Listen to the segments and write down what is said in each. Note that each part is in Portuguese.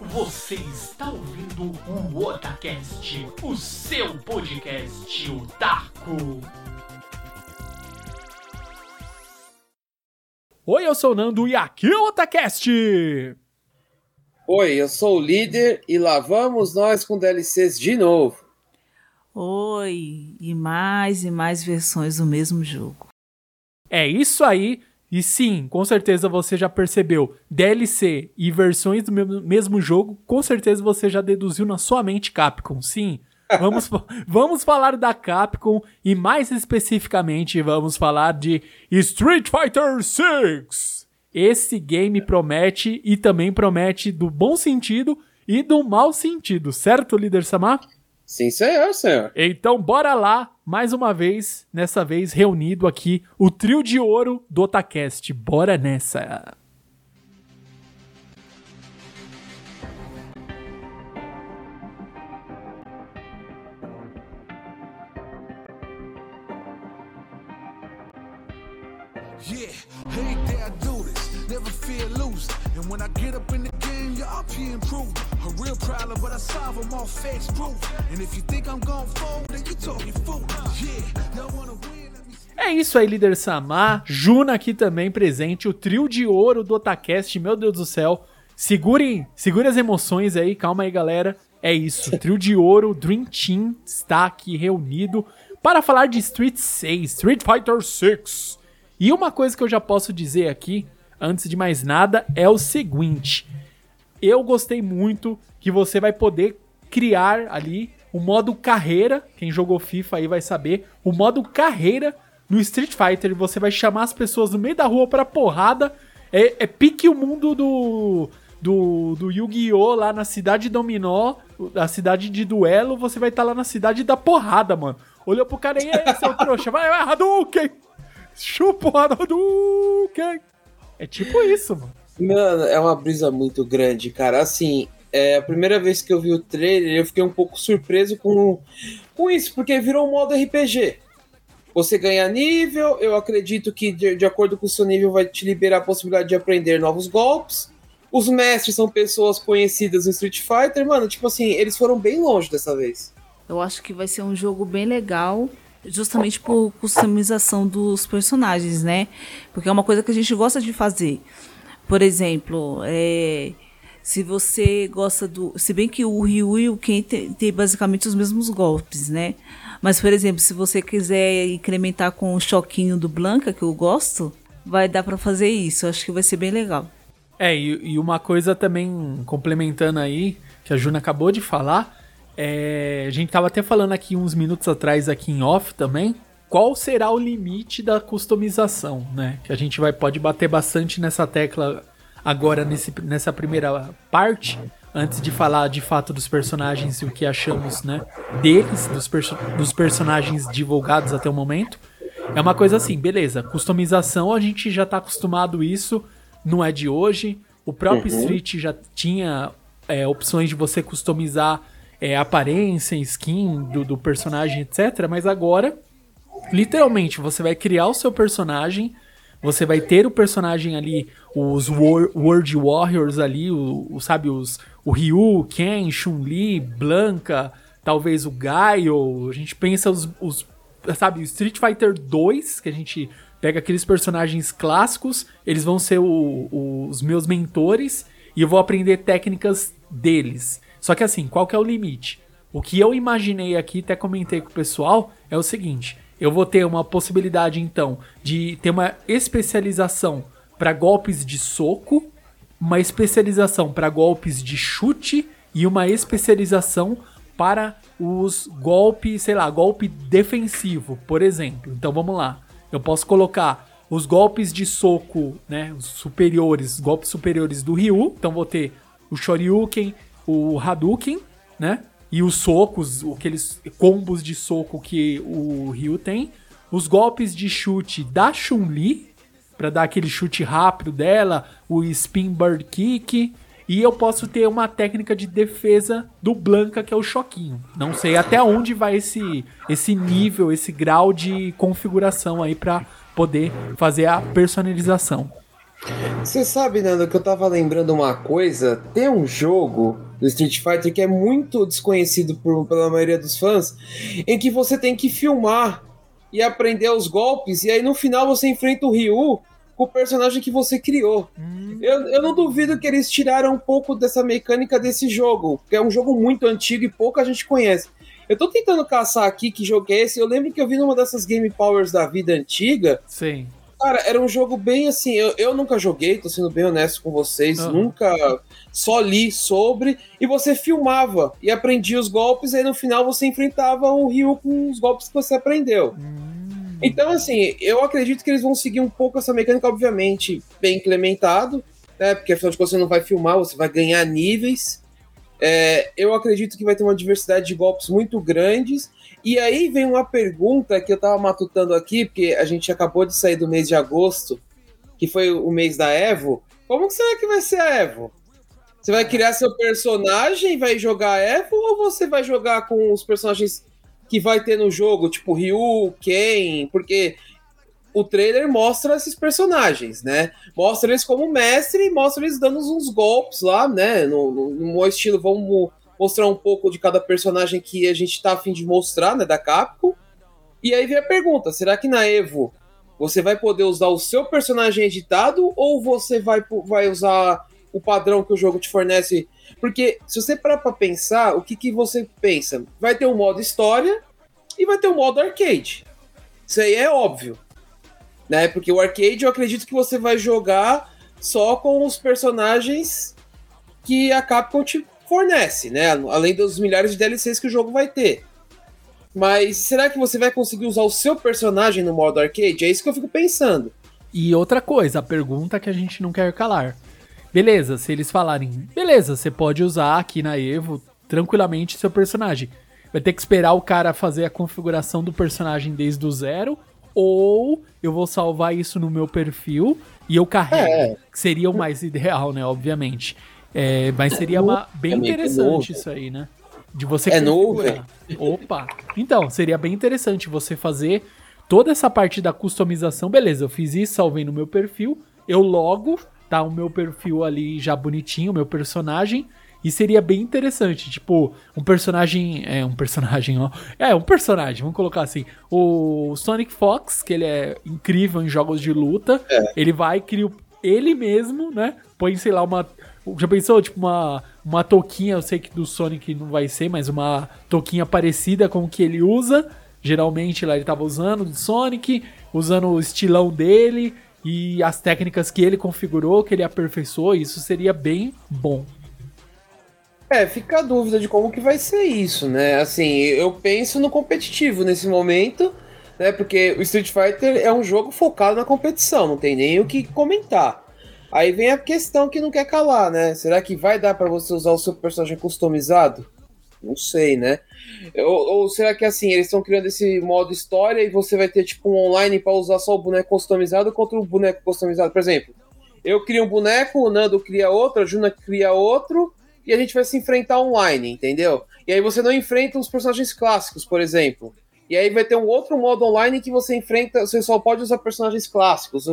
Você está ouvindo o Otacast, o seu podcast otaku. Oi, eu sou o Nando e aqui é o Otacast! Oi, eu sou o líder e lá vamos nós com DLCs de novo. Oi, e mais e mais versões do mesmo jogo. É isso aí, e sim, com certeza você já percebeu DLC e versões do mesmo jogo, com certeza você já deduziu na sua mente Capcom. Sim, vamos, vamos falar da Capcom e mais especificamente vamos falar de Street Fighter 6. Esse game promete e também promete do bom sentido e do mau sentido, certo, líder Samar? Sim, senhor, senhor. Então, bora lá, mais uma vez, nessa vez reunido aqui, o trio de ouro do Otacast. Bora nessa! When I get up in the game, improving. A real problem, but I solve them all proof. And if you think I'm fold, then you talking fool. Yeah, y'all wanna win? É isso aí, líder Samar. Juna aqui também presente, o trio de ouro do Otacast. Meu Deus do céu. Segurem, segurem as emoções aí, calma aí, galera. É isso, trio de ouro, Dream Team está aqui reunido para falar de Street 6, Street Fighter 6. E uma coisa que eu já posso dizer aqui, antes de mais nada, é o seguinte: eu gostei muito que você vai poder criar ali o modo carreira. Quem jogou FIFA aí vai saber. O modo carreira no Street Fighter. Você vai chamar as pessoas no meio da rua pra porrada. É, é pique o mundo do. Do, do Yu-Gi-Oh! lá na cidade Dominó, a cidade de duelo, você vai estar lá na cidade da porrada, mano. Olhou pro cara e aí, seu trouxa, vai, vai, Hadouken! Chupa o Hadouken! É tipo isso, mano. Mano, é uma brisa muito grande, cara. Assim, é a primeira vez que eu vi o trailer, eu fiquei um pouco surpreso com, com isso, porque virou um modo RPG. Você ganha nível, eu acredito que de, de acordo com o seu nível vai te liberar a possibilidade de aprender novos golpes. Os mestres são pessoas conhecidas no Street Fighter, mano, tipo assim, eles foram bem longe dessa vez. Eu acho que vai ser um jogo bem legal, justamente por customização dos personagens, né? Porque é uma coisa que a gente gosta de fazer. Por exemplo, é, se você gosta do. Se bem que o Ryu e o Ken tem basicamente os mesmos golpes, né? Mas, por exemplo, se você quiser incrementar com o choquinho do Blanca, que eu gosto, vai dar pra fazer isso. Acho que vai ser bem legal. É, e, e uma coisa também complementando aí, que a Juna acabou de falar, é, a gente tava até falando aqui uns minutos atrás aqui em off também, qual será o limite da customização, né? Que a gente vai pode bater bastante nessa tecla agora nesse, nessa primeira parte, antes de falar de fato dos personagens e o que achamos, né, deles, dos, perso dos personagens divulgados até o momento. É uma coisa assim, beleza, customização a gente já tá acostumado isso, não é de hoje. O próprio Uhum. Street já tinha é, opções de você customizar é, aparência, skin do, do personagem, etc. Mas agora, literalmente, você vai criar o seu personagem, você vai ter o personagem ali, os World Warriors ali, o, o- sabe, os, o Ryu, Ken, Chun-Li, Blanca, talvez o Gaio, a gente pensa os, os sabe, Street Fighter 2, que a gente pega aqueles personagens clássicos, eles vão ser o- o- os meus mentores e eu vou aprender técnicas deles. Só que assim, qual que é o limite? O que eu imaginei aqui, até comentei com o pessoal, é o seguinte: eu vou ter uma possibilidade então de ter uma especialização para golpes de soco, uma especialização para golpes de chute e uma especialização para os golpes, sei lá, golpe defensivo, por exemplo. Então vamos lá. Eu posso colocar os golpes de soco, né, os superiores, golpes superiores do Ryu. Então vou ter o Shoryuken, o Hadouken, né? E os socos, aqueles combos de soco que o Ryu tem. Os golpes de chute da Chun-Li, para dar aquele chute rápido dela, o Spin Bird Kick. E eu posso ter uma técnica de defesa do Blanca, que é o choquinho. Não sei até onde vai esse, esse nível, esse grau de configuração aí para poder fazer a personalização. Você sabe, Nando, que eu tava lembrando uma coisa. Tem um jogo do Street Fighter que é muito desconhecido por, pela maioria dos fãs, em que você tem que filmar e aprender os golpes, e aí no final você enfrenta o Ryu com o personagem que você criou. Eu, eu não duvido que eles tiraram um pouco dessa mecânica desse jogo, que é um jogo muito antigo e pouca gente conhece. Eu tô tentando caçar aqui que jogo é esse. Eu lembro que eu vi numa dessas Game Powers da vida antiga. Sim. Cara, era um jogo bem assim. Eu, eu nunca joguei, tô sendo bem honesto com vocês. Aham. Nunca só li sobre. E você filmava e aprendia os golpes. E aí no final você enfrentava o Ryu com os golpes que você aprendeu. Então, assim, eu acredito que eles vão seguir um pouco essa mecânica, obviamente, bem implementado, né? Porque afinal de contas você não vai filmar, você vai ganhar níveis. É, eu acredito que vai ter uma diversidade de golpes muito grandes. E aí vem uma pergunta que eu tava matutando aqui, porque a gente acabou de sair do mês de agosto, que foi o mês da Evo. Como que será que vai ser a Evo? Você vai criar seu personagem vai jogar Evo ou você vai jogar com os personagens que vai ter no jogo, tipo Ryu, Ken? Porque o trailer mostra esses personagens, né? Mostra eles como mestre e mostra eles dando uns golpes lá, né? No, no, no estilo, vamos mostrar um pouco de cada personagem que a gente tá afim de mostrar, né? Da Capcom. E aí vem a pergunta: será que na Evo você vai poder usar o seu personagem editado ou você vai, vai usar o padrão que o jogo te fornece? Porque se você parar pra pensar, o que, que você pensa? Vai ter um modo história e vai ter um modo arcade. Isso aí é óbvio. Né? Porque o arcade eu acredito que você vai jogar só com os personagens que a Capcom te fornece, né? Além dos milhares de DLCs que o jogo vai ter. Mas será que você vai conseguir usar o seu personagem no modo arcade? É isso que eu fico pensando. E outra coisa, a pergunta que a gente não quer calar. Beleza, se eles falarem, beleza, você pode usar aqui na Evo tranquilamente seu personagem. Vai ter que esperar o cara fazer a configuração do personagem desde o zero, ou eu vou salvar isso no meu perfil e eu carrego. É. Que seria o mais ideal, né? Obviamente. É, mas seria uma, bem é interessante novo. isso aí, né? De você É configurar. Opa! Então, seria bem interessante você fazer toda essa parte da customização. Beleza, eu fiz isso, salvei no meu perfil, eu logo, tá o meu perfil ali já bonitinho, o meu personagem. E seria bem interessante, tipo, um personagem. É, um personagem, ó. É, um personagem, vamos colocar assim. O Sonic Fox, que ele é incrível em jogos de luta. Ele vai, cria ele mesmo, né? Põe, sei lá, uma. Já pensou, tipo, uma, uma touquinha, eu sei que do Sonic não vai ser, mas uma touquinha parecida com o que ele usa. Geralmente lá ele tava usando do Sonic, usando o estilão dele e as técnicas que ele configurou, que ele aperfeiçoou. Isso seria bem bom. É, fica a dúvida de como que vai ser isso, né? Assim, eu penso no competitivo nesse momento, né? Porque o Street Fighter é um jogo focado na competição, não tem nem o que comentar. Aí vem a questão que não quer calar, né? Será que vai dar pra você usar o seu personagem customizado? Não sei, né? Ou, ou será que assim, eles estão criando esse modo história e você vai ter tipo um online pra usar só o boneco customizado contra o boneco customizado? Por exemplo, eu crio um boneco, o Nando cria outro, a Juna cria outro, e a gente vai se enfrentar online, entendeu? E aí você não enfrenta os personagens clássicos, por exemplo. E aí vai ter um outro modo online que você enfrenta, você só pode usar personagens clássicos.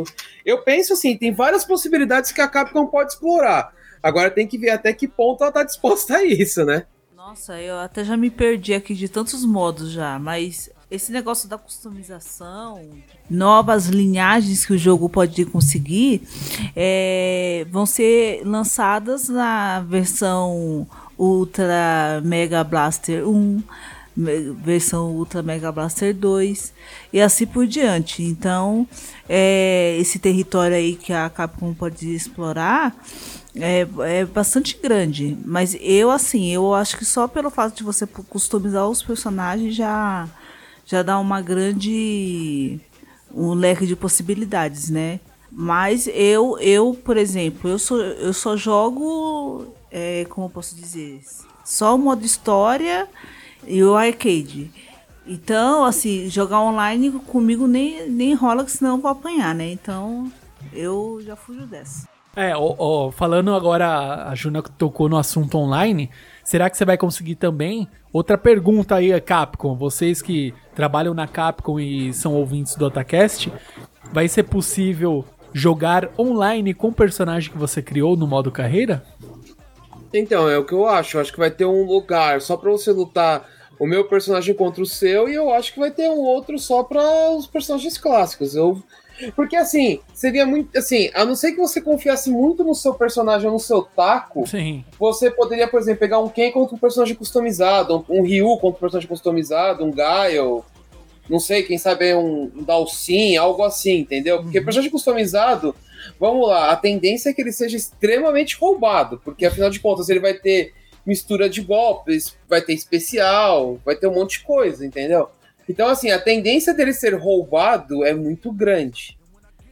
Eu penso assim, tem várias possibilidades que a Capcom pode explorar. Agora tem que ver até que ponto ela tá disposta a isso, né? Nossa, eu até já me perdi aqui de tantos modos já, mas esse negócio da customização, novas linhagens que o jogo pode conseguir, é, vão ser lançadas na versão Ultra Mega Blaster 1, me- versão Ultra Mega Blaster 2 e assim por diante. Então, é, esse território aí que a Capcom pode explorar é, é bastante grande. Mas eu, assim, eu acho que só pelo fato de você customizar os personagens já, já dá uma grande. um leque de possibilidades, né? Mas eu, eu por exemplo, eu, sou, eu só jogo. É, como eu posso dizer? Só o modo história e o arcade. Então, assim, jogar online comigo nem, nem rola, senão eu vou apanhar, né? Então, eu já fujo dessa. É, ó, ó, falando agora, a Juna tocou no assunto online, será que você vai conseguir também? Outra pergunta aí, Capcom, vocês que trabalham na Capcom e são ouvintes do Otacast, vai ser possível jogar online com o personagem que você criou no modo carreira? Então, é o que eu acho. Eu acho que vai ter um lugar só pra você lutar o meu personagem contra o seu, e eu acho que vai ter um outro só para os personagens clássicos. Eu. Porque assim, seria muito. Assim, a não ser que você confiasse muito no seu personagem ou no seu taco, Sim. você poderia, por exemplo, pegar um Ken contra um personagem customizado, um Ryu contra um personagem customizado, um Gaio, não sei, quem sabe é um Dalsin, algo assim, entendeu? Porque personagem customizado, vamos lá, a tendência é que ele seja extremamente roubado, porque afinal de contas ele vai ter mistura de golpes, vai ter especial, vai ter um monte de coisa, entendeu? Então, assim, a tendência dele ser roubado é muito grande.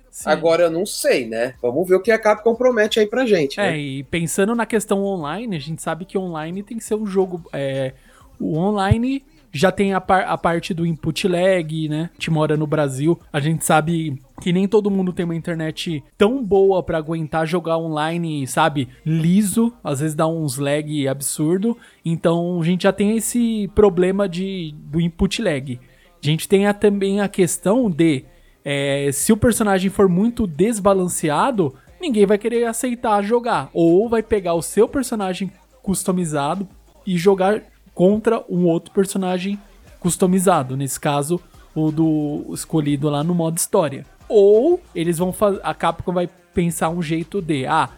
Sim. Agora eu não sei, né? Vamos ver o que a Capcom promete aí pra gente. É, né? e pensando na questão online, a gente sabe que online tem que ser um jogo. É, o online já tem a, par- a parte do input lag, né? A gente mora no Brasil, a gente sabe que nem todo mundo tem uma internet tão boa pra aguentar jogar online, sabe? Liso, às vezes dá uns lag absurdo. Então a gente já tem esse problema de, do input lag. A gente tem a- também a questão de é, se o personagem for muito desbalanceado, ninguém vai querer aceitar jogar. Ou vai pegar o seu personagem customizado e jogar contra um outro personagem customizado. Nesse caso, o do escolhido lá no modo história. Ou eles vão fazer. A Capcom vai pensar um jeito de. Ah,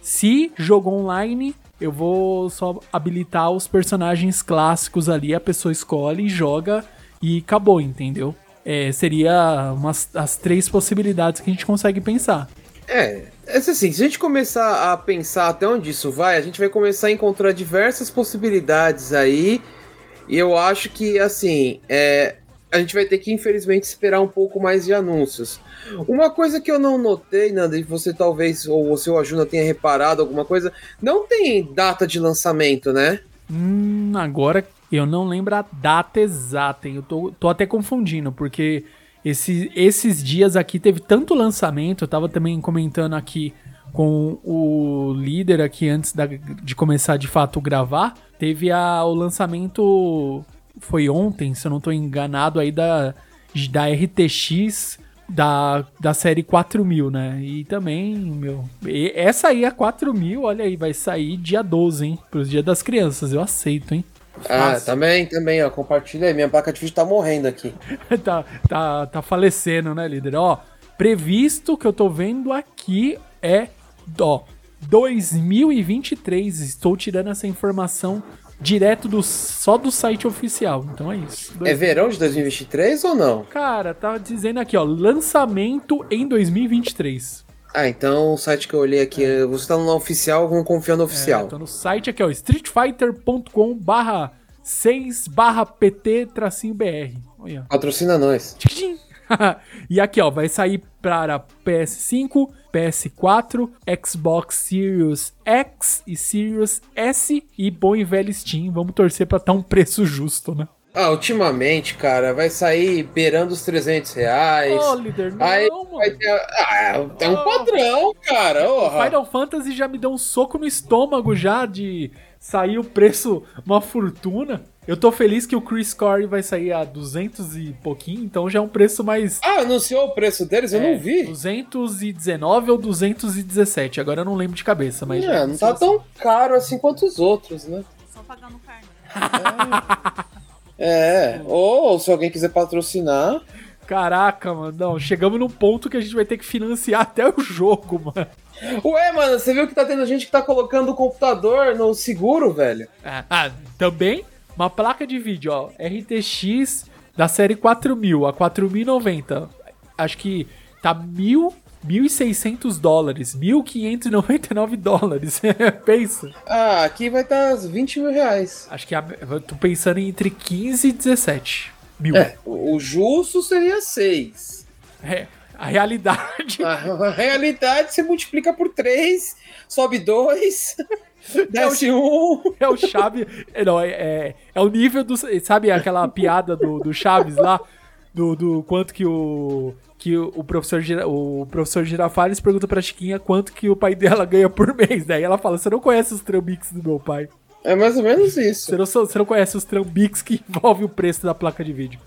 se jogou online, eu vou só habilitar os personagens clássicos ali, a pessoa escolhe, joga e acabou, entendeu? É, seria umas, as três possibilidades que a gente consegue pensar. É, é assim, se a gente começar a pensar até onde isso vai, a gente vai começar a encontrar diversas possibilidades aí. E eu acho que, assim, é, a gente vai ter que, infelizmente, esperar um pouco mais de anúncios. Uma coisa que eu não notei, Nanda, e você talvez, ou o seu Ajuna tenha reparado alguma coisa, não tem data de lançamento, né? Hum, agora eu não lembro a data exata, hein? Eu tô, tô até confundindo, porque esse, esses dias aqui teve tanto lançamento, eu tava também comentando aqui com o líder aqui antes da- de começar de fato gravar, teve a, o lançamento, foi ontem, se eu não tô enganado, aí da, da RTX da, da série 4000, né? E também, meu, essa aí a 4000, olha aí, vai sair dia 12, hein? Pros dia das crianças, eu aceito, hein? Ah, também, também, ó. Compartilha aí. Minha placa de vídeo tá morrendo aqui. tá, tá, tá falecendo, né, líder? Ó, previsto que eu tô vendo aqui é, ó, 2023. Estou tirando essa informação direto do só do site oficial. Então é isso. É verão de 2023 ou não? Cara, tá dizendo aqui, ó, lançamento em 2023. Ah, então o site que eu olhei aqui, você tá no oficial, vamos confiar no É, oficial. tô no site aqui, ó, streetfighter.com barra 6 barra pt tracinho br. Olha. Patrocina nós. Tchim. e aqui, ó, vai sair para PS5, PS4, Xbox Series X e Series S e bom e velho Steam. Vamos torcer pra estar um preço justo, né? Ah, ultimamente, cara, vai sair beirando os 300 reais. Ô, líder, não, Aí mano. vai ter. Ah, tem um Oh. padrão, cara. Orra. Final Fantasy já me deu um soco no estômago já de sair o preço uma fortuna. Eu tô feliz que o Chris Core vai sair a 200 e pouquinho, então já é um preço mais Ah, anunciou o preço deles? Eu É, não vi. 219 ou 217, agora eu não lembro de cabeça, mas. É, não tá tão caro assim quanto os outros, né? Só pagar no carne. É, ou se alguém quiser patrocinar. Caraca, mano, não, chegamos num ponto que a gente vai ter que financiar até o jogo, mano. Ué, mano, você viu que tá tendo gente que tá colocando o computador no seguro, velho? Ah, ah, também uma placa de vídeo, ó, RTX da série 4000 a 4090. Acho que tá mil, 1.600 dólares, 1.599 dólares. Pensa. Ah, aqui vai estar tá 20 mil reais. Acho que a, eu tô pensando entre 15 e 17 mil. É, o o justo seria 6. É, a realidade. A realidade você multiplica por 3, sobe 2, desce 1. É o Chaves. é, Não, é, é, é o nível do. Sabe aquela piada do, do Chaves lá? Do, do quanto que o. Que o professor, o professor Girafales pergunta pra Chiquinha quanto que o pai dela ganha por mês. Daí ela fala: Você não conhece os trambiques do meu pai. É mais ou menos isso. Você não, você não conhece os trambiques que envolvem o preço da placa de vídeo.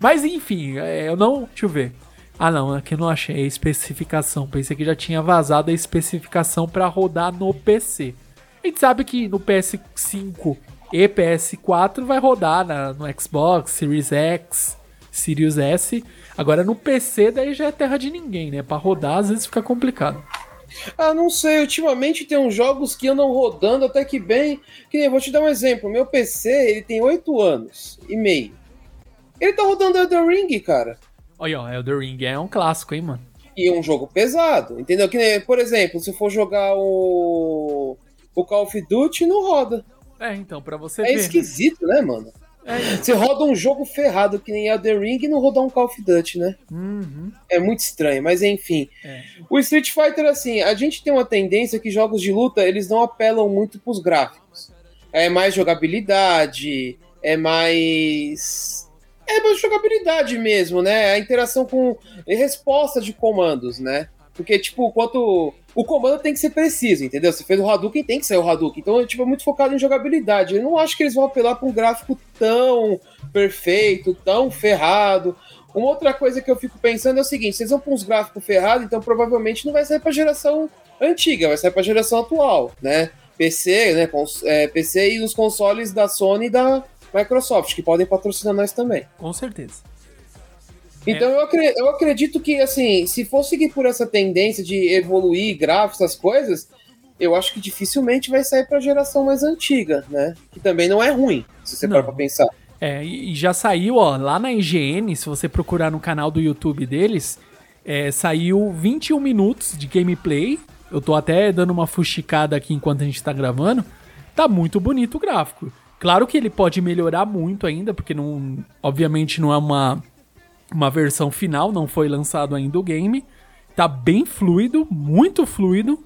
Mas enfim, é, eu não. Deixa eu ver. Ah, não, aqui eu não achei a especificação. Pensei que já tinha vazado a especificação para rodar no PC. A gente sabe que no PS5 e PS4 vai rodar na, no Xbox, Series X, Series S. Agora no PC daí já é terra de ninguém, né? Para rodar às vezes fica complicado. Ah, não sei. Ultimamente tem uns jogos que andam rodando até que bem. Que nem, vou te dar um exemplo. Meu PC, ele tem 8 anos e meio. Ele tá rodando Elden Ring, cara. Olha, ó, Elden Ring é um clássico, hein, mano? E é um jogo pesado, entendeu? Que nem, por exemplo, se for jogar o, o Call of Duty, não roda. É, então, pra você É ver. né? esquisito, né, mano? É, Você roda um jogo ferrado que nem Elden Ring e não rodar um Call of Duty, né? uhum, É muito estranho, mas enfim. É. O Street Fighter, assim, a gente tem uma tendência que jogos de luta, eles não apelam muito pros gráficos. É mais jogabilidade, é mais... É mais jogabilidade mesmo, né? A interação com... resposta de comandos, né? Porque, tipo, quanto... O comando tem que ser preciso, entendeu? Você fez o Hadouken, tem que ser o Hadouken. Então, tipo, é muito focado em jogabilidade. Eu não acho que eles vão apelar pra um gráfico tão perfeito, tão ferrado. Uma outra coisa que eu fico pensando é o seguinte: vocês vão para uns gráficos ferrados, então provavelmente não vai sair para geração antiga, vai sair para geração atual, né? PC, né? é, PC e os consoles da Sony e da Microsoft, que podem patrocinar nós também. com certeza. Então eu, acre- eu acredito que, assim, se for seguir por essa tendência de evoluir gráficos, essas coisas, eu acho que dificilmente vai sair para geração mais antiga, né? Que também não é ruim, se você Não. parar pra pensar. É, e e já saiu, ó, lá na IGN, se você procurar no canal do YouTube deles, é, saiu 21 minutos de gameplay. Eu tô até dando uma fuxicada aqui enquanto a gente tá gravando. Tá muito bonito o gráfico. Claro que ele pode melhorar muito ainda, porque não, obviamente não é uma, uma versão final, não foi lançado ainda o game. Tá bem fluido, muito fluido.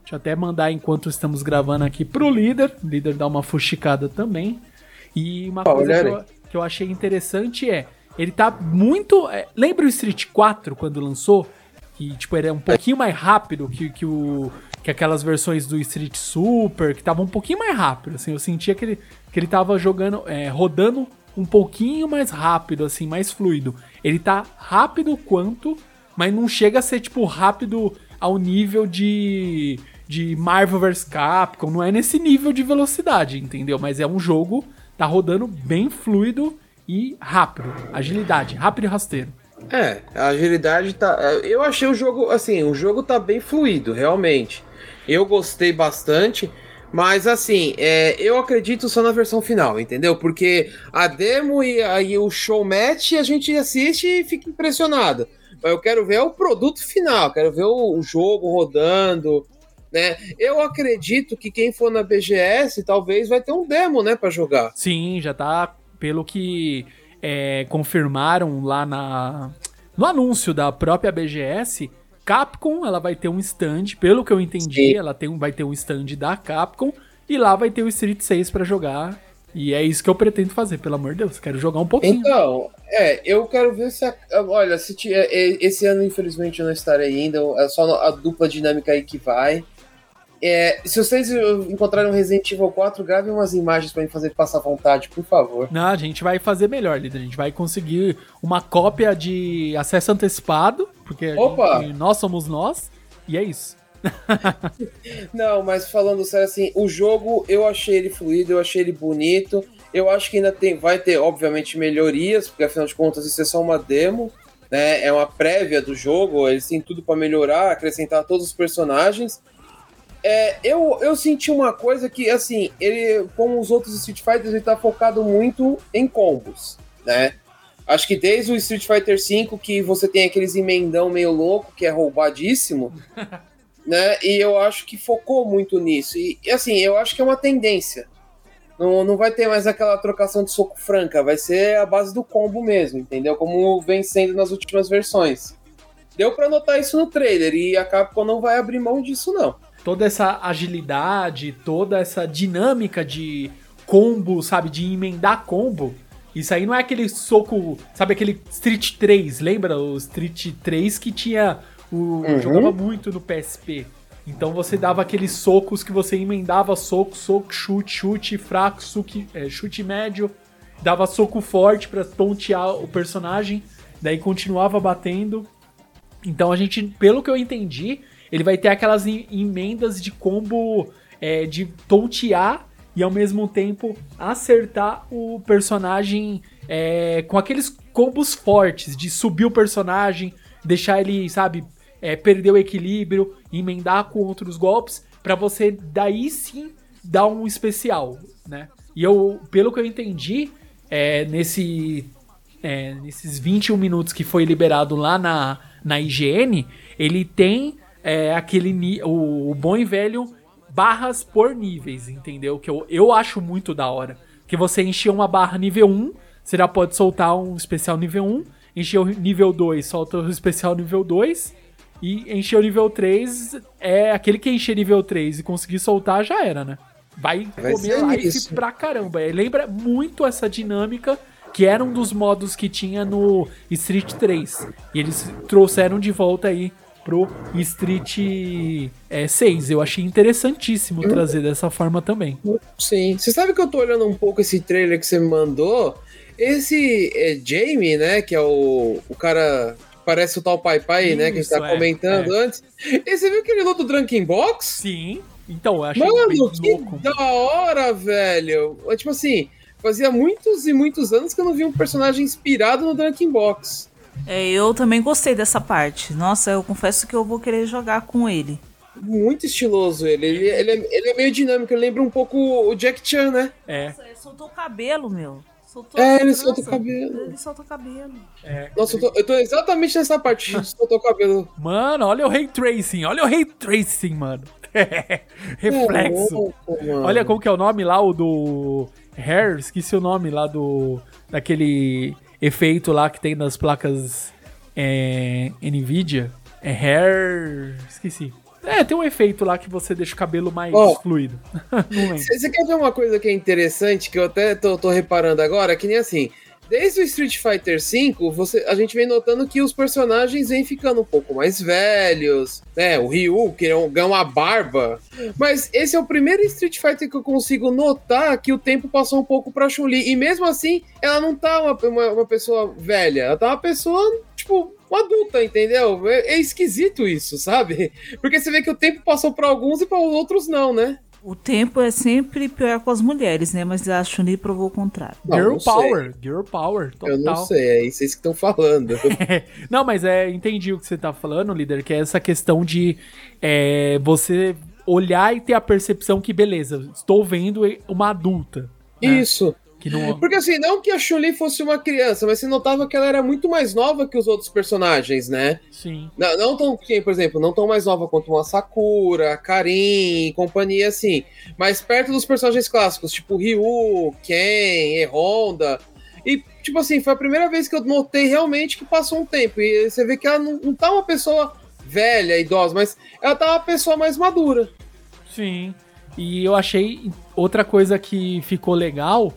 Deixa eu até mandar enquanto estamos gravando aqui pro líder. O líder dá uma fuxicada também. E uma coisa que eu, que eu achei interessante é. Ele tá muito. é, lembra o Street 4 quando lançou? Que tipo, era um pouquinho mais rápido que, que, o, que aquelas versões do Street Super, que tava um pouquinho mais rápido. Assim, eu sentia que ele, que ele tava jogando, é, rodando um pouquinho mais rápido, assim, mais fluido. Ele tá rápido quanto, mas não chega a ser, tipo, rápido ao nível de, de Marvel vs Capcom. Não é nesse nível de velocidade, entendeu? Mas é um jogo, tá rodando bem fluido e rápido. Agilidade, rápido e rasteiro. É, a agilidade tá. é, Eu achei o jogo, assim, o jogo tá bem fluido, realmente. Eu gostei bastante, mas assim, é, eu acredito só na versão final, entendeu? Porque a demo e aí o show match a gente assiste e fica impressionado. Mas eu quero ver o produto final, quero ver o, o jogo rodando, né? Eu acredito que quem for na BGS talvez vai ter um demo, né, pra jogar. Sim, já tá, pelo que é, confirmaram lá na, no anúncio da própria BGS, Capcom ela vai ter um stand, pelo que eu entendi, Sim. ela tem, um- vai ter um stand da Capcom e lá vai ter o Street 6 pra jogar. E é isso que eu pretendo fazer, pelo amor de Deus. Quero jogar um pouquinho. Então, é, eu quero ver se. a- olha, se ti- é, é, esse ano, infelizmente, eu não estarei ainda. É só a dupla dinâmica aí que vai. É, se vocês encontrarem um Resident Evil 4, gravem umas imagens pra me fazer passar vontade, por favor. Não, a gente vai fazer melhor, líder. A gente vai conseguir uma cópia de acesso antecipado, porque gente- nós somos nós, e é isso. Não, mas falando sério, assim, o jogo eu achei ele fluido, eu achei ele bonito. Eu acho que ainda tem, vai ter, obviamente, melhorias, porque afinal de contas isso é só uma demo, né? É uma prévia do jogo, eles têm tudo pra melhorar, acrescentar todos os personagens. É, eu, eu senti uma coisa que, assim, ele, como os outros Street Fighters, ele tá focado muito em combos, né? Acho que desde o Street Fighter V, que você tem aqueles emendão meio louco, que é roubadíssimo, né? E eu acho que focou muito nisso. E, e, assim, eu acho que é uma tendência. Não, não vai ter mais aquela trocação de soco franca, vai ser a base do combo mesmo, entendeu? Como vem sendo nas últimas versões. Deu pra notar isso no trailer e a Capcom não vai abrir mão disso, não. Toda essa agilidade, toda essa dinâmica de combo, sabe? De emendar combo. Isso aí não é aquele soco, sabe? Aquele Street 3, lembra? O Street 3 que tinha. O, Uhum. Jogava muito no PSP. Então você dava aqueles socos que você emendava soco, soco, chute, chute fraco, suque, é, chute médio, dava soco forte pra tontear o personagem, daí continuava batendo. Então a gente, pelo que eu entendi, ele vai ter aquelas em- emendas de combo é, de tontear e ao mesmo tempo acertar o personagem é, com aqueles combos fortes de subir o personagem, deixar ele, sabe, é, perder o equilíbrio, emendar com outros golpes, pra você daí sim dar um especial, né? E eu, pelo que eu entendi, é, nesse é, nesses 21 minutos que foi liberado lá na, na IGN, ele tem é, aquele o, o bom e velho barras por níveis, entendeu? Que eu, eu acho muito da hora. Que você encher uma barra nível 1, você já pode soltar um especial nível 1, encher o nível 2, solta o especial nível 2, e encher o nível 3 é aquele que encher nível 3 e conseguir soltar já era, né? Vai, Vai comer life isso. pra caramba. Lembra muito essa dinâmica que era um dos modos que tinha no Street 3. E eles trouxeram de volta aí pro Street é, 6. Eu achei interessantíssimo trazer dessa forma também. Sim. Você sabe que eu tô olhando um pouco esse trailer que você me mandou? Esse é, Jamie, né? Que é o, o cara que parece o tal Pai Pai, né? Que a gente tá é, comentando antes. E você viu que ele luta o Drunken Box? Sim. Então, eu achei Mano, que louco. da hora, velho. É, Tipo assim, fazia muitos e muitos anos que eu não vi um personagem inspirado no Drunken Box. É, eu também gostei dessa parte. Nossa, eu confesso que eu vou querer jogar com ele. Muito estiloso ele. Ele, ele, é, ele é meio dinâmico, ele lembra um pouco o Jack Chan, né? É. Nossa, ele soltou o cabelo, meu. Soltou É, ele solta o cabelo. Ele solta o cabelo. Nossa, eu tô, eu tô exatamente nessa parte de soltar o cabelo. Mano, olha o Ray Tracing. Olha o Ray Tracing, mano. Reflexo. É louco, mano. Olha como que é o nome lá, o do Hair, esqueci o nome lá do daquele efeito lá que tem nas placas é, Nvidia. É Hair, esqueci. É, tem um efeito lá que você deixa o cabelo mais Ó. fluido. Você quer ver uma coisa que é interessante, que eu até tô, tô reparando agora, que nem assim, desde o Street Fighter V, você, a gente vem notando que os personagens vêm ficando um pouco mais velhos, né? O Ryu, que é um- uma barba. Mas esse é o primeiro Street Fighter que eu consigo notar que o tempo passou um pouco pra Chun-Li. E mesmo assim, ela não tá uma, uma, uma pessoa velha, ela tá uma pessoa, tipo, uma adulta, entendeu? É, é esquisito isso, sabe? Porque você vê que o tempo passou pra alguns e para outros não, né? O tempo é sempre pior com as mulheres, né? Mas a Chun-Li provou o contrário. Não, Girl não sei. Power, Girl Power, total. Eu não sei, é isso que estão falando. Não, mas é, entendi o que você tá falando, líder, que é essa questão de é, você olhar e ter a percepção que, beleza, estou vendo uma adulta. né? Isso. Não. Porque assim, não que a Chun-Li fosse uma criança, mas você notava que ela era muito mais nova que os outros personagens, né? Sim. Não, não tão, por exemplo, não tão mais nova quanto uma Sakura, Karin e companhia assim. Mas perto dos personagens clássicos, tipo Ryu, Ken, e Honda. E, tipo assim, foi a primeira vez que eu notei realmente que passou um tempo. E você vê que ela não, não tá uma pessoa velha, idosa, mas ela tá uma pessoa mais madura. Sim. E eu achei outra coisa que ficou legal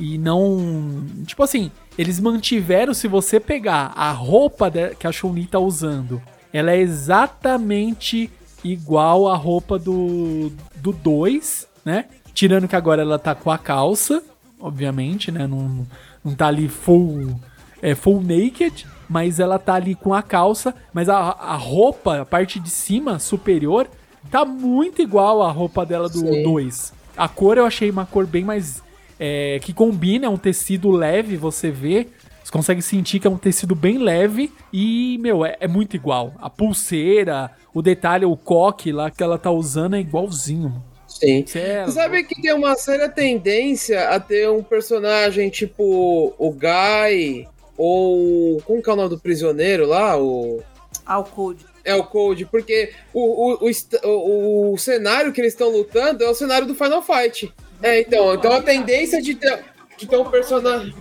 e não. Tipo assim, eles mantiveram, se você pegar a roupa que a Chun-Li tá usando, ela é exatamente igual à roupa do 2, né? Tirando que agora ela tá com a calça, obviamente, né? Não, não tá ali full, é, full naked, mas ela tá ali com a calça, mas a, a roupa, a parte de cima, superior, tá muito igual à roupa dela do Sim. 2. A cor eu achei uma cor bem mais. É, que combina, é um tecido leve, você vê. Você consegue sentir que é um tecido bem leve e, meu, é, é muito igual. A pulseira, o detalhe, o coque lá que ela tá usando é igualzinho. Sim. Cê é Você sabe que tem uma séria tendência a ter um personagem tipo o Guy ou. Como que é o nome do prisioneiro lá? O. Ao Code. É o Code, porque o, o, o, o- o cenário que eles estão lutando é o cenário do Final Fight. É, então, então a tendência de ter, de ter um personagem.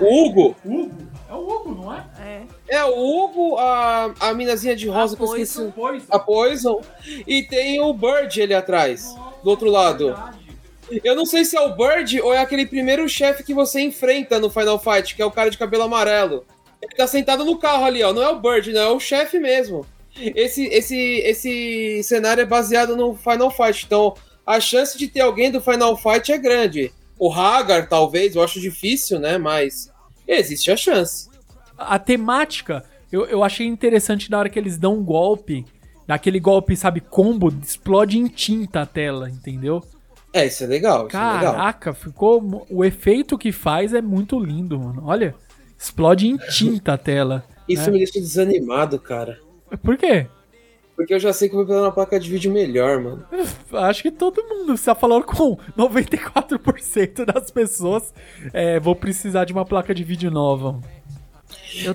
O Hugo! Hugo? É o Hugo, não é? É. É, o Hugo, a, a minazinha de rosa A que eu esqueci. Poison. A Poison. E tem o Bird ali atrás, do outro lado. Eu não sei se é o Bird ou é aquele primeiro chefe que você enfrenta no Final Fight, que é o cara de cabelo amarelo. Ele tá sentado no carro ali, ó. Não é o Bird, não, é o chefe mesmo. Esse, esse, esse cenário é baseado no Final Fight, então a chance de ter alguém do Final Fight é grande. O Hagar, talvez, eu acho difícil, né? Mas existe a chance. a temática Eu, eu achei interessante na hora que eles dão um golpe, daquele golpe, sabe, combo, explode em tinta a tela, entendeu? É, isso é legal. Isso é legal. Caraca, ficou. O efeito que faz é muito lindo, mano. Olha, explode em tinta a tela. Isso né? me deixa desanimado, cara. Por quê? Porque eu já sei que eu vou de uma placa de vídeo melhor, mano. Acho que todo mundo está falando com 94% das pessoas. É, vou precisar de uma placa de vídeo nova.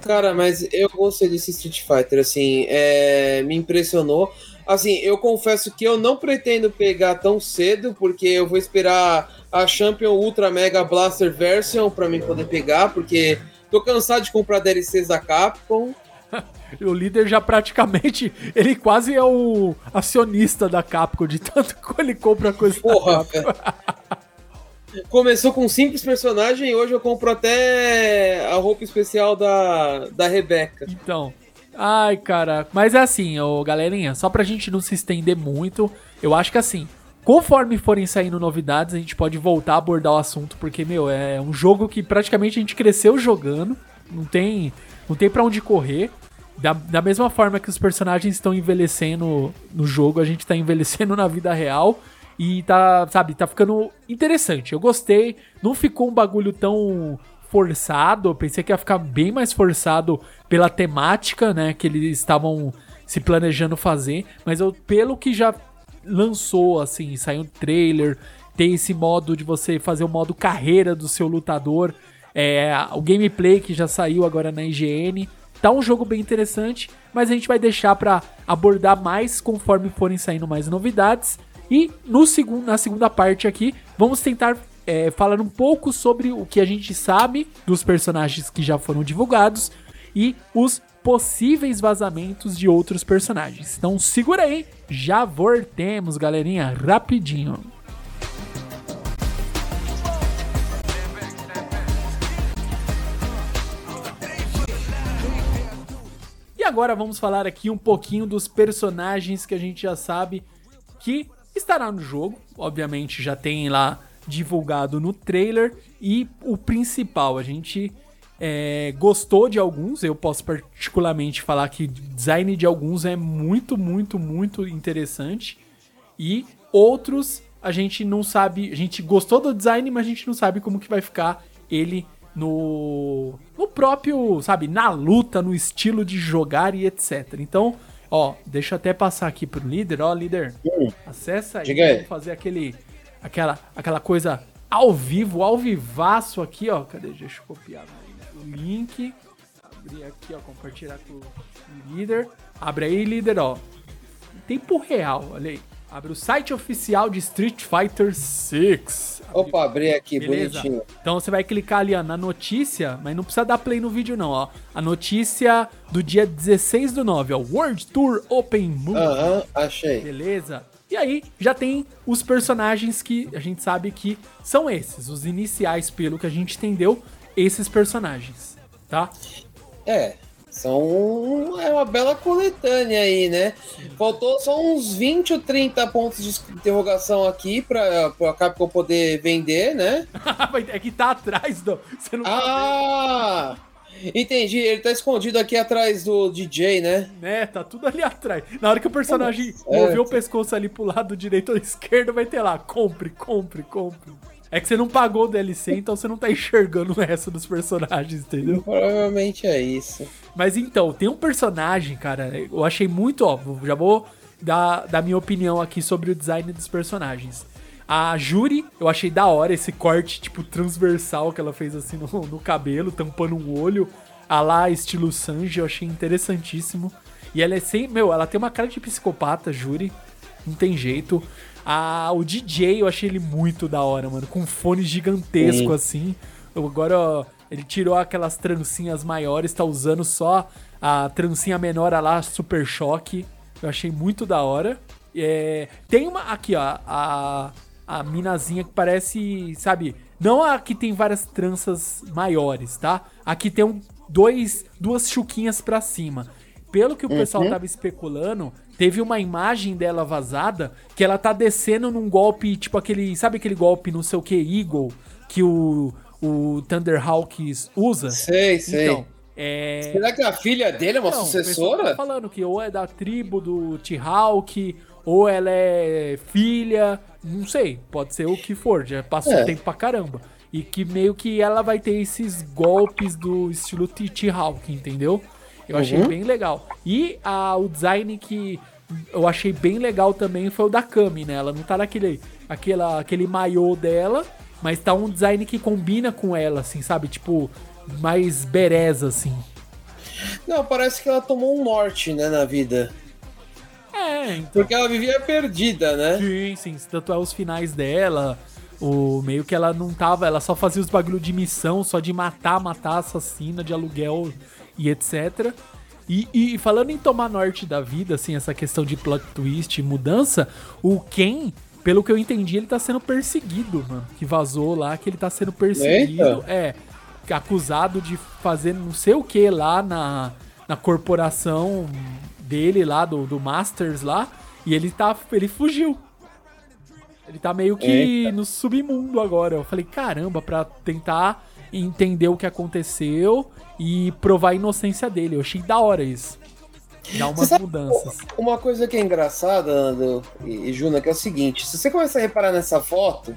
Cara, mas eu gostei desse Street Fighter, assim, é, me impressionou. Assim, eu confesso que eu não pretendo pegar tão cedo, porque eu vou esperar a Champion Ultra Mega Blaster Version pra mim poder pegar, porque tô cansado de comprar DLCs da Capcom. O líder já praticamente. Ele quase é o acionista da Capcom, de tanto que ele compra coisa Porra. Começou com um simples personagem e hoje eu compro até a roupa especial da, da Rebeca. Então. Ai, cara. Mas é assim, ô, galerinha, só pra gente não se estender muito, eu acho que assim, conforme forem saindo novidades, a gente pode voltar a abordar o assunto, porque, meu, é um jogo que praticamente a gente cresceu jogando, não tem, não tem pra onde correr. Da, da mesma forma que os personagens estão envelhecendo no jogo, a gente tá envelhecendo na vida real. E tá, sabe, tá ficando interessante. Eu gostei. Não ficou um bagulho tão forçado. Eu pensei que ia ficar bem mais forçado pela temática, né? Que eles estavam se planejando fazer. Mas eu, pelo que já lançou, assim, saiu um trailer. Tem esse modo de você fazer o modo carreira do seu lutador. É, o gameplay que já saiu agora na IGN. Tá um jogo bem interessante, mas a gente vai deixar pra abordar mais conforme forem saindo mais novidades. E no segundo, na segunda parte aqui, vamos tentar é, falar um pouco sobre o que a gente sabe dos personagens que já foram divulgados e os possíveis vazamentos de outros personagens. Então segura aí, já voltemos, galerinha, rapidinho. Agora vamos falar aqui um pouquinho dos personagens que a gente já sabe que estará no jogo. Obviamente já tem lá divulgado no trailer. E o principal, a gente é, gostou de alguns. Eu posso particularmente falar que o design de alguns é muito, muito, muito interessante. E outros a gente não sabe. A gente gostou do design, mas a gente não sabe como que vai ficar ele no, no próprio, sabe, na luta, no estilo de jogar e etc. Então, ó, deixa eu até passar aqui pro líder, ó, líder. Acessa aí, Diga aí. vamos fazer aquele aquela aquela coisa ao vivo, ao vivaço aqui, ó. Cadê? Deixa eu copiar o link. Abrir aqui, ó, compartilhar com o líder. Abre aí, líder, ó. Em tempo real, olha aí. Abre o site oficial de Street Fighter 6. Opa, abri aqui, Beleza? bonitinho. Então você vai clicar ali ó, na notícia, mas não precisa dar play no vídeo não, ó. A notícia do dia 16 do 9, ó. World Tour Open Movie. Aham, achei. Beleza? E aí já tem os personagens que a gente sabe que são esses, os iniciais, pelo que a gente entendeu, esses personagens, tá? É, são é uma bela coletânea aí, né? Faltou só uns 20 ou 30 pontos de interrogação aqui pra, pra Capcom poder vender, né? é que tá atrás do. Você não Ah! Entendi, ele tá escondido aqui atrás do DJ, né? né? Tá tudo ali atrás. Na hora que o personagem mover o pescoço ali pro lado direito ou esquerdo, vai ter lá, compre, compre, compre. É que você não pagou o DLC, então você não tá enxergando o resto dos personagens, entendeu? Provavelmente é isso. Mas então, tem um personagem, cara, eu achei muito óbvio. Já vou dar, dar minha opinião aqui sobre o design dos personagens. A Juri, eu achei da hora esse corte, tipo, transversal que ela fez assim no, no cabelo, tampando um olho. A lá, estilo Sanji, eu achei interessantíssimo. E ela é sem. Meu, ela tem uma cara de psicopata, Juri. Não tem jeito. O DJ, eu achei ele muito da hora, mano. Com um fone gigantesco, Sim. assim. Eu Agora, ó, ele tirou aquelas trancinhas maiores, tá usando só a trancinha menor a lá, Super Choque. Eu achei muito da hora. É, tem uma. Aqui, ó. A, a minazinha que parece. Sabe? Não a que tem várias tranças maiores, tá? Aqui tem um, dois, duas chuquinhas pra cima. Pelo que o pessoal tava especulando, teve uma imagem dela vazada que ela tá descendo num golpe, tipo aquele. Sabe aquele golpe, não sei o que, Eagle, que o, o Thunderhawk usa? Sei, sei. Então, É... Será que a filha dele é uma Não, sucessora? Tá falando que ou é da tribo do T-Hawk, ou ela é filha, não sei, pode ser o que for, já passou É. tempo pra caramba. E que meio que ela vai ter esses golpes do estilo T-Hawk, entendeu? Eu achei Uhum. bem legal. E a, o design que eu achei bem legal também foi o da Kami, né? Ela não tá naquele aquela, aquele maiô dela, mas tá um design que combina com ela, assim, sabe? Tipo, mais bereza, assim. Não, parece que ela tomou um norte, né, na vida. É, então. Porque ela vivia perdida, né? Sim, sim. Tanto é os finais dela. O meio que ela não tava, ela só fazia os bagulho de missão, só de matar, matar, assassina, de aluguel e etc. E, e falando em tomar norte da vida, assim, essa questão de plot twist e mudança, o Ken, pelo que eu entendi, ele tá sendo perseguido, mano. Que vazou lá que ele tá sendo perseguido. Eita. É, acusado de fazer não sei o que lá na, na corporação dele lá, do, do Masters lá. E ele tá. Ele fugiu. Ele tá meio que Eita. no submundo agora. Eu falei, caramba, pra tentar entender o que aconteceu e provar a inocência dele. Eu achei da hora isso. Dá umas sabe- mudanças. Uma coisa que é engraçada, Nando e e Juna, que é o seguinte: se você começar a reparar nessa foto,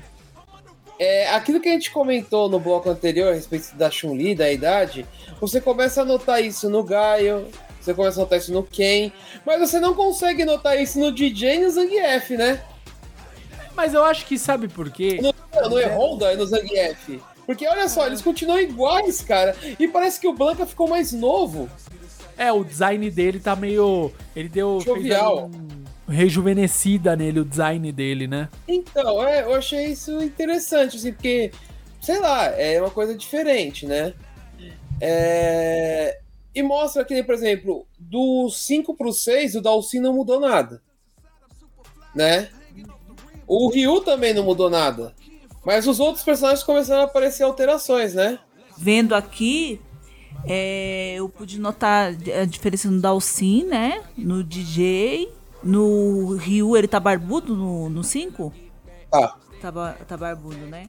é aquilo que a gente comentou no bloco anterior a respeito da Chun-Li, da idade, você começa a notar isso no Gaio, você começa a notar isso no Ken, mas você não consegue notar isso no DJ e no Zangief, né? Mas eu acho que sabe por quê? No, no E-Honda e no Zangief. Porque olha só, eles continuam iguais, cara. E parece que o Blanca ficou mais novo. É, o design dele tá meio. Ele deu. Jovial. um rejuvenescida nele, o design dele, né? Então, é, eu achei isso interessante, assim, porque, sei lá, é uma coisa diferente, né? É, E mostra que, por exemplo, do 5 pro 6, o Dalsin não mudou nada. Né? O Ryu também não mudou nada. Mas os outros personagens começaram a aparecer alterações, né? Vendo aqui, é, eu pude notar a diferença no Dalsin, né? No DJ. No Ryu, ele tá barbudo no 5? Tá. Tá, tá barbudo, né?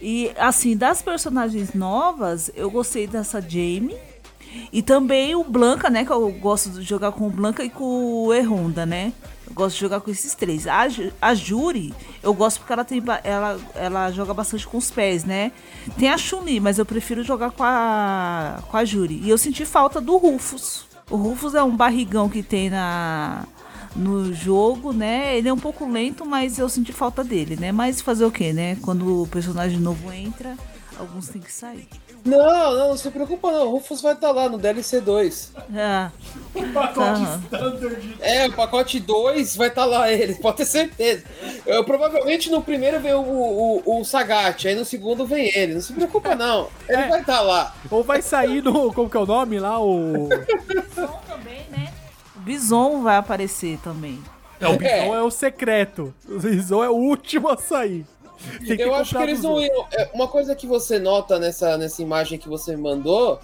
E, assim, das personagens novas, eu gostei dessa Jamie. E também o Blanca, né? Que eu gosto de jogar com o Blanca e com o E-Honda, né? Eu gosto de jogar com esses três. A, a Juri, eu gosto porque ela, tem, ela, ela joga bastante com os pés, né? Tem a Chun-Li, mas eu prefiro jogar com a, com a Juri. E eu senti falta do Rufus. O Rufus é um barrigão que tem na, no jogo, né? Ele é um pouco lento, mas eu senti falta dele, né? Mas fazer o quê, né? Quando o personagem novo entra, alguns têm que sair. Não, não, não se preocupa não. O Rufus vai estar lá no DLC 2. Ah, Pacote Aham. standard. É, o pacote 2 vai estar lá ele, pode ter certeza. Eu, provavelmente no primeiro vem o, o, o Sagat, aí no segundo vem ele. Não se preocupa não, ele É. vai estar lá. Ou vai sair no. Como que é o nome lá? O. também, né? O Bison vai aparecer também. É, o Bison É. é. o secreto. O Bison é o último a sair. Eu acho que eles não iam. é, Uma coisa que você nota nessa, nessa imagem que você me mandou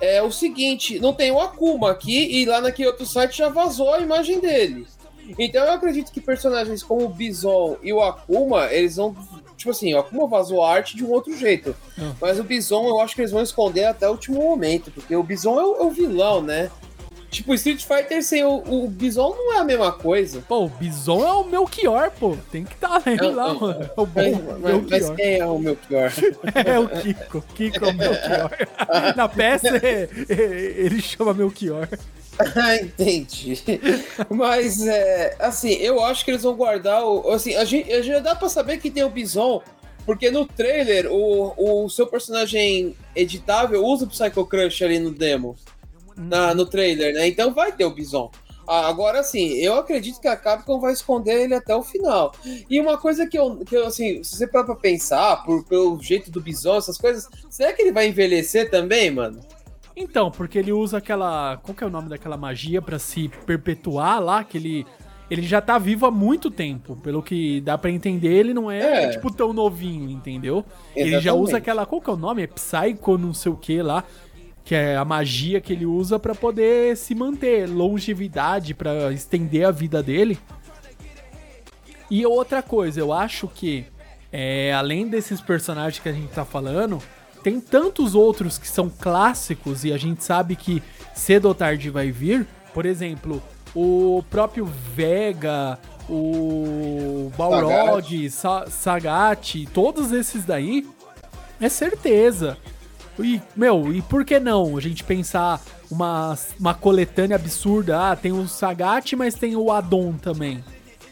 é o seguinte: não tem o Akuma aqui e lá naquele outro site já vazou a imagem dele. Então eu acredito que personagens como o Bison e o Akuma, eles vão. Tipo assim, o Akuma vazou a arte de um outro jeito. Ah. Mas o Bison eu acho que eles vão esconder até o último momento, porque o Bison é o, é o vilão, né? Tipo, Street Fighter sem o, o Bison não é a mesma coisa. Pô, o Bison é o Melchior, pô. Tem que estar ele Não, lá, não, mano. É o bom Mas, mas- mas Melchior. quem é o meu pior? É o Kiko. Kiko é o Melchior. Na peça é- é- ele chama Melchior. Ah, entendi. Mas, é, assim, eu acho que eles vão guardar o. Assim, a gente, a gente já dá pra saber que tem o Bison, porque no trailer o, o seu personagem editável usa o Psycho Crush ali no demo. Na, no trailer, né? Então vai ter o Bison. Ah, Agora, assim, eu acredito que a Capcom vai esconder ele até o final. E uma coisa que eu, que eu assim, se você parar pra pensar, por, pelo jeito do Bison, essas coisas, será que ele vai envelhecer também, mano? Então, porque ele usa aquela. Qual que é o nome daquela magia pra se perpetuar lá? Que ele. Ele já tá vivo há muito tempo. Pelo que dá pra entender, ele não é, É. tipo tão novinho, entendeu? Ele já Exatamente. usa aquela. Qual que é o nome? É Psycho, não sei o que lá. Que é a magia que ele usa pra poder se manter. Longevidade, pra estender a vida dele. E outra coisa, eu acho que, é, além desses personagens que a gente tá falando, tem tantos outros que são clássicos e a gente sabe que cedo ou tarde vai vir. Por exemplo, o próprio Vega, o Balrog, Sa Sagat, todos esses daí, é certeza. E, meu, e por que não a gente pensar uma, uma coletânea absurda? Ah, tem o Sagat, mas tem o Adon também.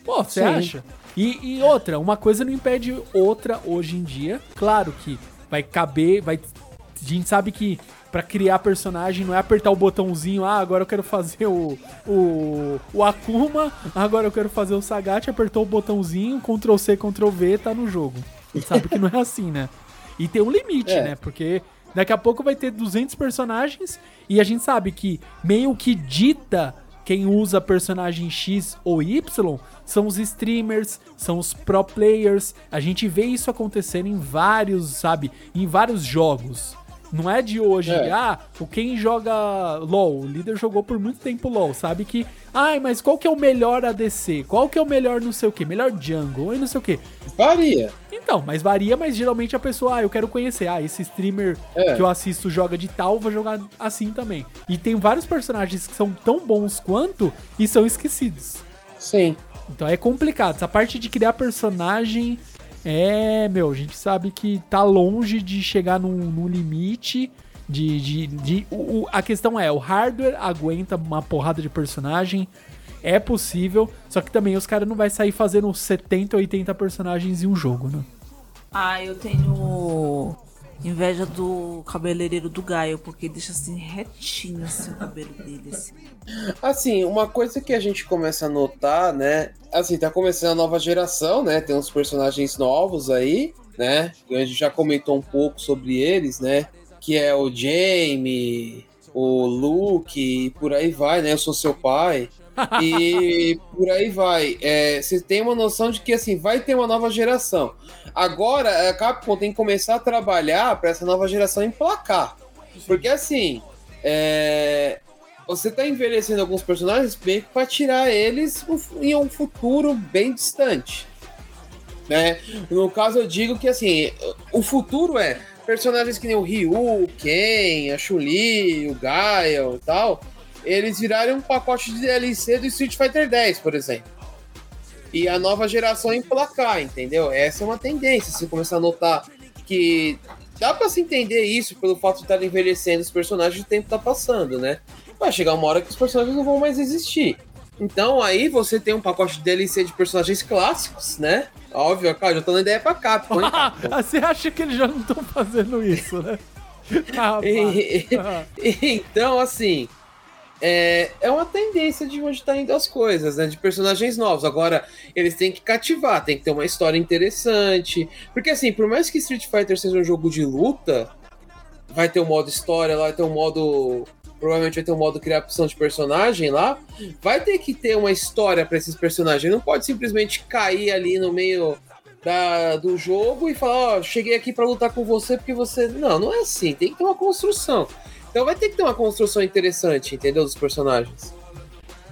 Pô, você acha? E, e outra, uma coisa não impede outra hoje em dia. Claro que vai caber, vai. A gente sabe que para criar personagem não é apertar o botãozinho, ah, agora eu quero fazer o, o, o Akuma, agora eu quero fazer o Sagat, apertou o botãozinho, Ctrl C, Ctrl V, tá no jogo. A gente sabe que não é assim, né? E tem um limite, É. né? Porque daqui a pouco vai ter 200 personagens e a gente sabe que meio que dita quem usa personagem X ou Y são os streamers, são os pro players. A gente vê isso acontecendo em vários, sabe, em vários jogos. Não é de hoje, É. ah, o quem joga LoL, o líder jogou por muito tempo LoL, sabe que, ai, mas qual que é o melhor ADC? Qual que é o melhor não sei o que? Melhor jungle e não sei o que. Varia. Então, mas varia, mas geralmente a pessoa, ah, eu quero conhecer, ah, esse streamer É. que eu assisto joga de tal, vou jogar assim também. E tem vários personagens que são tão bons quanto e são esquecidos. Sim. Então é complicado. Essa parte de criar personagem é, meu, a gente sabe que tá longe de chegar num limite. De. de, de o- o- a questão é, o hardware aguenta uma porrada de personagem. É possível, só que também os caras não vai sair fazendo 70, 80 personagens em um jogo, né? Ah, eu tenho inveja do cabeleireiro do Gaio, porque deixa assim retinho assim, o cabelo dele. Assim. Assim, uma coisa que a gente começa a notar, né? Assim, tá começando a nova geração, né? Tem uns personagens novos aí, né? A gente já comentou um pouco sobre eles, né? Que é o Jamie, o Luke, e por aí vai, né? Eu sou seu pai. E por aí vai. É, você tem uma noção de que assim vai ter uma nova geração. Agora a Capcom tem que começar a trabalhar para essa nova geração emplacar, porque assim é, você tá envelhecendo alguns personagens bem para tirar eles em um futuro bem distante. Né? No caso, eu digo que assim, o futuro é personagens que nem o Ryu, o Ken, a Chun-Li, o Gaio e tal, eles virarem um pacote de DLC do Street Fighter X, por exemplo. E a nova geração emplacar, entendeu? Essa é uma tendência. Você começar a notar que dá pra se entender isso pelo fato de estar envelhecendo os personagens o tempo tá passando, né? Vai chegar uma hora que os personagens não vão mais existir. Então aí você tem um pacote de DLC de personagens clássicos, né? Óbvio, cara, já tô dando ideia pra Capcom, hein? Ah, você acha que eles já não estão fazendo isso, né? Ah. E- então, assim, é, é uma tendência de onde tá indo as coisas, né? De personagens novos. Agora, eles têm que cativar, tem que ter uma história interessante. Porque, assim, por mais que Street Fighter seja um jogo de luta, vai ter um modo história lá, vai ter um modo. Provavelmente vai ter um modo criação de personagem lá. Vai ter que ter uma história pra esses personagens. Não pode simplesmente cair ali no meio da, do jogo e falar, ó, cheguei aqui pra lutar com você porque você. Não, não é assim. Tem que ter uma construção. Então vai ter que ter uma construção interessante, entendeu? Dos personagens.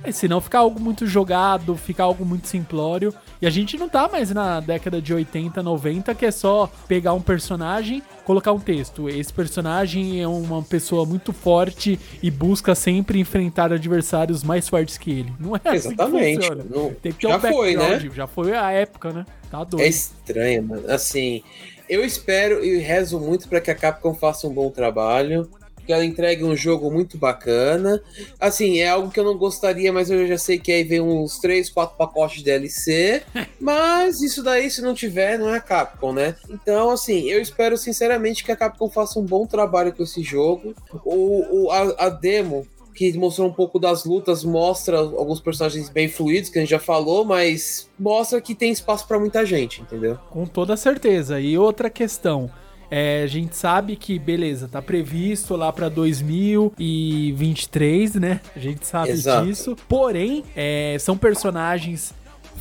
É, senão fica algo muito jogado, fica algo muito simplório. E a gente não tá mais na década de 80, 90, que é só pegar um personagem, colocar um texto. Esse personagem é uma pessoa muito forte e busca sempre enfrentar adversários mais fortes que ele. Não é assim Exatamente. que funciona. Tem que ter já um foi, né? Já foi a época, né? Tá doido. É estranho, mano. Assim, eu espero e rezo muito para que a Capcom faça um bom trabalho. Que ela entregue um jogo muito bacana. Assim, é algo que eu não gostaria, mas eu já sei que aí vem uns 3, 4 pacotes de DLC. Mas isso daí, se não tiver, não é a Capcom, né? Então, assim, eu espero sinceramente que a Capcom faça um bom trabalho com esse jogo. O, o- a, a demo que mostrou um pouco das lutas, mostra alguns personagens bem fluidos, que a gente já falou, mas mostra que tem espaço pra muita gente, entendeu? Com toda certeza. E outra questão. É, a gente sabe que, beleza, tá previsto lá pra 2023, né? A gente sabe Exato. disso. Porém, é, são personagens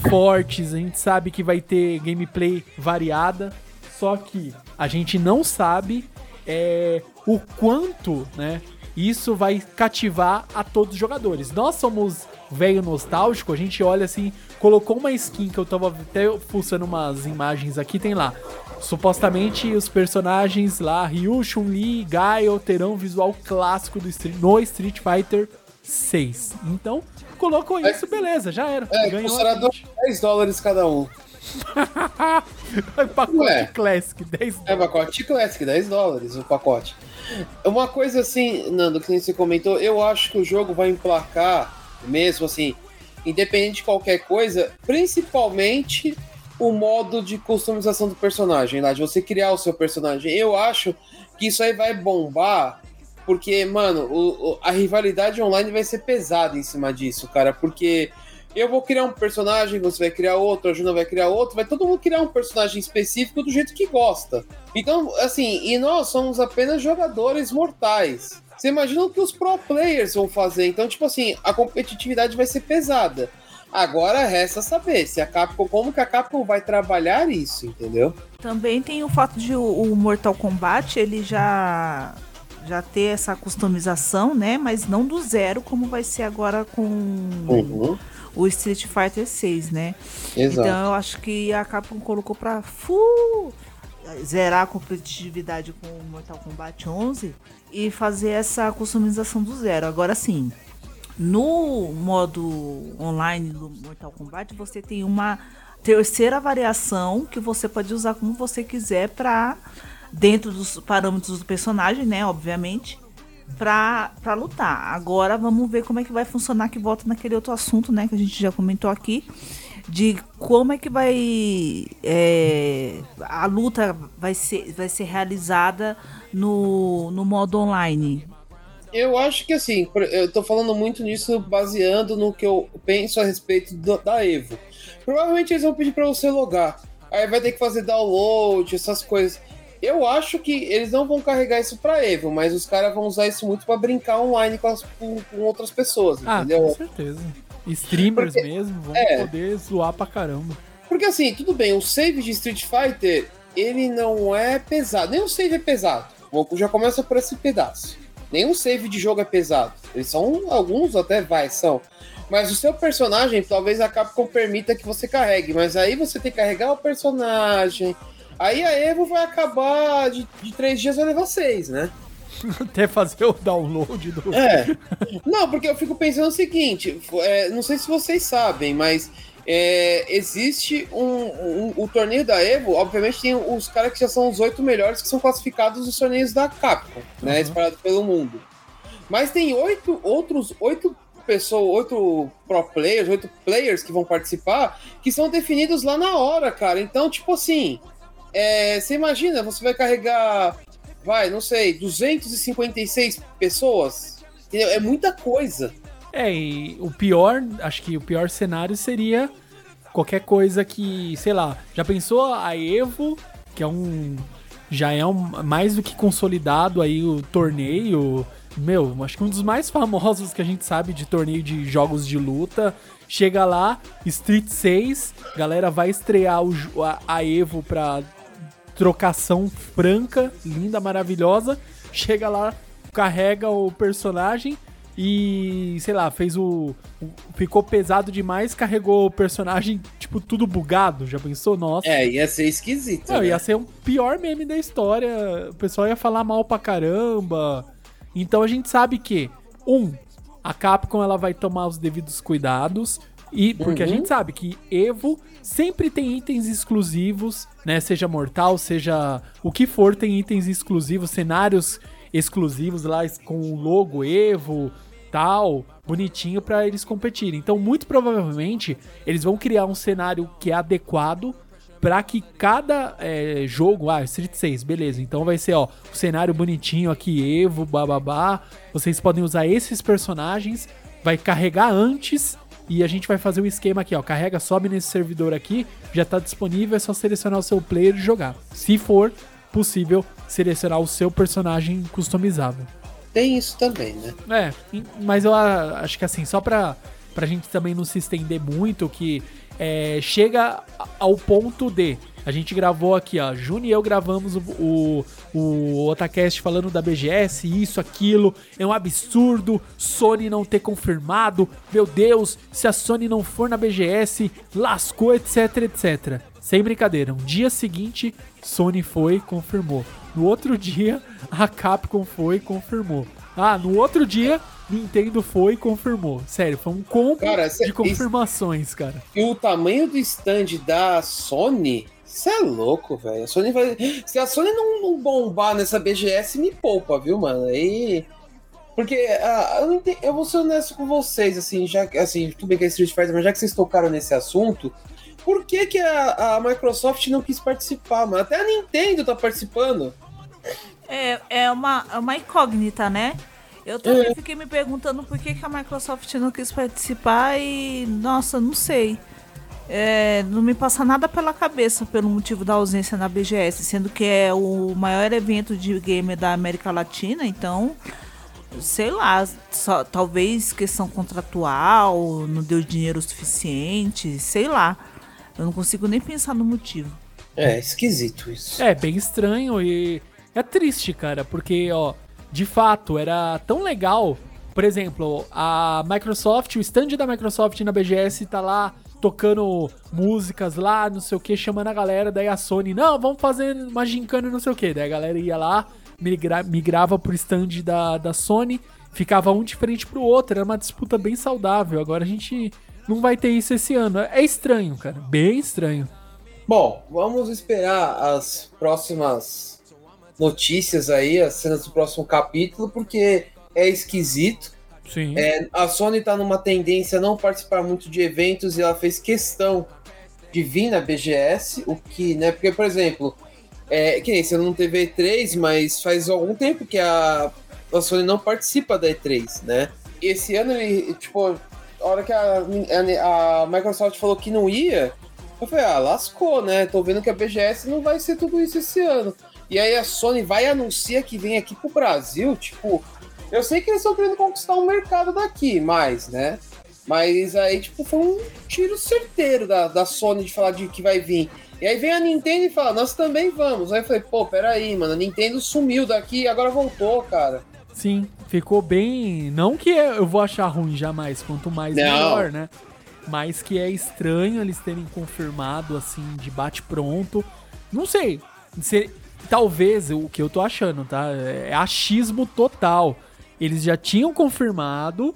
fortes, a gente sabe que vai ter gameplay variada. Só que a gente não sabe é, o quanto, né? Isso vai cativar a todos os jogadores. Nós somos velho nostálgico, a gente olha assim, colocou uma skin que eu tava até fuçando umas imagens aqui, tem lá. Supostamente os personagens lá, Ryu, Chun-Li Gaio terão visual clássico do Street, no Street Fighter 6. Então, colocou isso, beleza, já era. É, Ganhou. custará a gente. 10 dólares cada um. Pacote Ué. Classic, 10 É pacote Classic, 10 dólares o pacote. Uma coisa assim, Nando, que nem você comentou, eu acho que o jogo vai emplacar, mesmo assim, independente de qualquer coisa, principalmente o modo de customização do personagem, lá, de você criar o seu personagem. Eu acho que isso aí vai bombar, porque, mano, o- a rivalidade online vai ser pesada em cima disso, cara, porque eu vou criar um personagem, você vai criar outro, a Juna vai criar outro, vai todo mundo criar um personagem específico do jeito que gosta. Então, assim, e nós somos apenas jogadores mortais. Você imagina o que os pro players vão fazer. Então, tipo assim, a competitividade vai ser pesada. Agora resta saber se a Capcom, como que a Capcom vai trabalhar isso, entendeu? Também tem o fato de o, Mortal Kombat ele já já ter essa customização, né? Mas não do zero como vai ser agora com Uhum, o Street Fighter 6, né? exato. Então eu acho que a Capcom colocou pra full zerar a competitividade com o Mortal Kombat 11 e fazer essa customização do zero. Agora sim, no modo online do Mortal Kombat você tem uma terceira variação que você pode usar como você quiser para dentro dos parâmetros do personagem, né, obviamente, pra, pra lutar. Agora vamos ver como é que vai funcionar, que volta naquele outro assunto, né, que a gente já comentou aqui, de como é que vai é, a luta vai ser, vai ser realizada no, no modo online. Eu acho que assim, eu tô falando muito nisso baseando no que eu penso a respeito do- da Evo. Provavelmente eles vão pedir pra você logar. Aí vai ter que fazer download, essas coisas. Eu acho que eles não vão carregar isso pra Evo, mas os caras vão usar isso muito pra brincar online com, as- com- com outras pessoas, Ah, com entendeu? certeza. Streamers Porque- mesmo vão é. poder zoar pra caramba. Porque assim, tudo bem, o save de Street Fighter, ele não é pesado. Nem o save é pesado. Vou- Já começa por esse pedaço. Nenhum save de jogo é pesado. Eles são, alguns até vai, são. Mas o seu personagem, talvez a Capcom permita que você carregue. Mas aí você tem que carregar o personagem. Aí a Evo vai acabar de, de três dias, vai levar seis, né? Até fazer o download do. É. Não, porque eu fico pensando o seguinte: é, não sei se vocês sabem, mas é, existe um, um- O torneio da Evo, obviamente, tem os caras que já são os oito melhores que são classificados nos torneios da Capcom, né? Uhum. Espalhados pelo mundo. Mas tem oito outros, oito pessoas, oito pro players, oito players que vão participar, que são definidos lá na hora, cara. Então, tipo assim, é, você imagina, você vai carregar, vai, não sei, 256 pessoas. Entendeu? É muita coisa. É, e o pior, acho que o pior cenário seria qualquer coisa que, sei lá, já pensou a Evo, que é um. Já é um, mais do que consolidado aí o torneio. Meu, acho que um dos mais famosos que a gente sabe de torneio de jogos de luta. Chega lá, Street 6, galera vai estrear o a, a Evo pra trocação franca, linda, maravilhosa. Chega lá, carrega o personagem e, sei lá, fez o. o- ficou pesado demais, carregou o personagem, tipo, tudo bugado. Já pensou? Nossa. É, ia ser esquisito. Não, né? ia ser o pior meme da história. O pessoal ia falar mal pra caramba. Então a gente sabe que, um, a Capcom ela vai tomar os devidos cuidados. E porque a Uhum. gente sabe que Evo sempre tem itens exclusivos, né? Seja mortal, seja o que for, tem itens exclusivos, cenários exclusivos lá com o logo Evo, tal, bonitinho pra eles competirem. Então, muito provavelmente, eles vão criar um cenário que é adequado pra que cada é, jogo, ah, Street 6, beleza, então vai ser, ó, o cenário bonitinho aqui, Evo, bababá, vocês podem usar esses personagens, vai carregar antes e a gente vai fazer o esquema aqui, ó, carrega, sobe nesse servidor aqui, já tá disponível, é só selecionar o seu player e jogar. Se for possível, selecionar o seu personagem customizável. Tem isso também, né? É, mas eu acho que assim, só pra, pra gente também não se estender muito, que é, chega ao ponto de A gente gravou aqui, ó. Juni e eu gravamos o, o, o Otacast falando da BGS, isso, aquilo. É um absurdo Sony não ter confirmado. Meu Deus, se a Sony não for na BGS, lascou, etc, etc. Sem brincadeira, um dia seguinte, Sony foi e confirmou. No outro dia, a Capcom foi e confirmou. Ah, no outro dia, Nintendo foi e confirmou. Sério, foi um combo Cara, cê- de confirmações, cara. E o tamanho do stand da Sony, você é louco, velho. A Sony vai. Se a Sony não, não bombar nessa BGS, me poupa, viu, mano? Aí. Porque ah, eu, não entendi- eu vou ser honesto com vocês, assim, já que assim, tudo bem que é Street Fighter, mas já que vocês tocaram nesse assunto, por que, que a, a Microsoft não quis participar, mano? Até a Nintendo tá participando. É, é uma, é uma incógnita, né? Eu também fiquei me perguntando por que, que a Microsoft não quis participar e, nossa, não sei. É, não me passa nada pela cabeça pelo motivo da ausência na BGS, sendo que é o maior evento de gamer da América Latina, então, sei lá, só, talvez questão contratual, não deu dinheiro suficiente, sei lá. Eu não consigo nem pensar no motivo. É, esquisito isso. É, bem estranho e é triste, cara, porque, ó, de fato, era tão legal. Por exemplo, a Microsoft, o stand da Microsoft na BGS tá lá tocando músicas lá, não sei o que, chamando a galera, daí a Sony, não, vamos fazer uma gincana, não sei o que. Daí a galera ia lá, migra migrava pro stand da, da Sony, ficava um de frente pro outro, era uma disputa bem saudável. Agora a gente não vai ter isso esse ano. É estranho, cara, bem estranho. Bom, vamos esperar as próximas notícias aí, as cenas do próximo capítulo, porque é esquisito. Sim. É, a Sony tá numa tendência a não participar muito de eventos e ela fez questão de vir na BGS, o que, né? Porque, por exemplo, é, que nem você não teve E3, mas faz algum tempo que a, a Sony não participa da E3, né? Esse ano ele, tipo, hora que a, a- a Microsoft falou que não ia, eu falei, ah, lascou, né? Tô vendo que a BGS não vai ser tudo isso esse ano. E aí a Sony vai e anuncia que vem aqui pro Brasil, tipo, eu sei que eles estão querendo conquistar um mercado daqui, mais, né? Mas aí, tipo, foi um tiro certeiro da, da Sony de falar de que vai vir. E aí vem a Nintendo e fala, nós também vamos. Aí eu falei, pô, peraí, mano, a Nintendo sumiu daqui e agora voltou, cara. Sim, ficou bem. Não que eu vou achar ruim jamais, quanto mais Não. melhor, né? Mas que é estranho eles terem confirmado assim, de bate-pronto. Não sei. se- talvez o que eu tô achando, tá? É achismo total. Eles já tinham confirmado